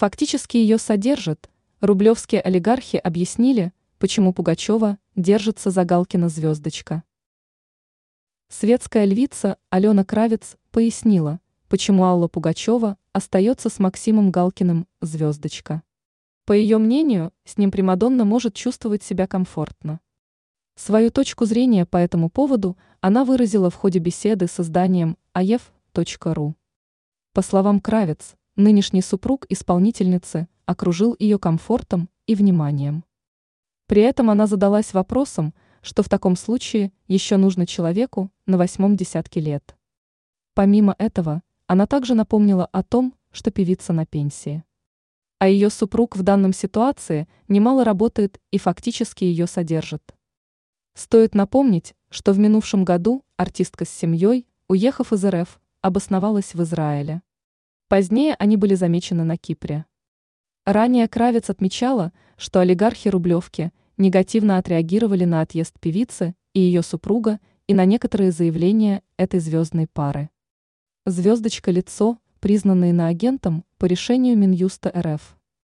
фактически ее содержит, рублевские олигархи объяснили, почему Пугачева держится за Галкина звездочка. Светская львица Алена Кравец пояснила, почему Алла Пугачева остается с Максимом Галкиным звездочка. По ее мнению, с ним Примадонна может чувствовать себя комфортно. Свою точку зрения по этому поводу она выразила в ходе беседы с изданием aef.ru. По словам Кравец, нынешний супруг исполнительницы окружил ее комфортом и вниманием. При этом она задалась вопросом, что в таком случае еще нужно человеку на восьмом десятке лет. Помимо этого, она также напомнила о том, что певица на пенсии а ее супруг в данном ситуации немало работает и фактически ее содержит. Стоит напомнить, что в минувшем году артистка с семьей, уехав из РФ, обосновалась в Израиле. Позднее они были замечены на Кипре. Ранее Кравец отмечала, что олигархи Рублевки негативно отреагировали на отъезд певицы и ее супруга и на некоторые заявления этой звездной пары. Звездочка лицо, признанные на агентом по решению Минюста РФ.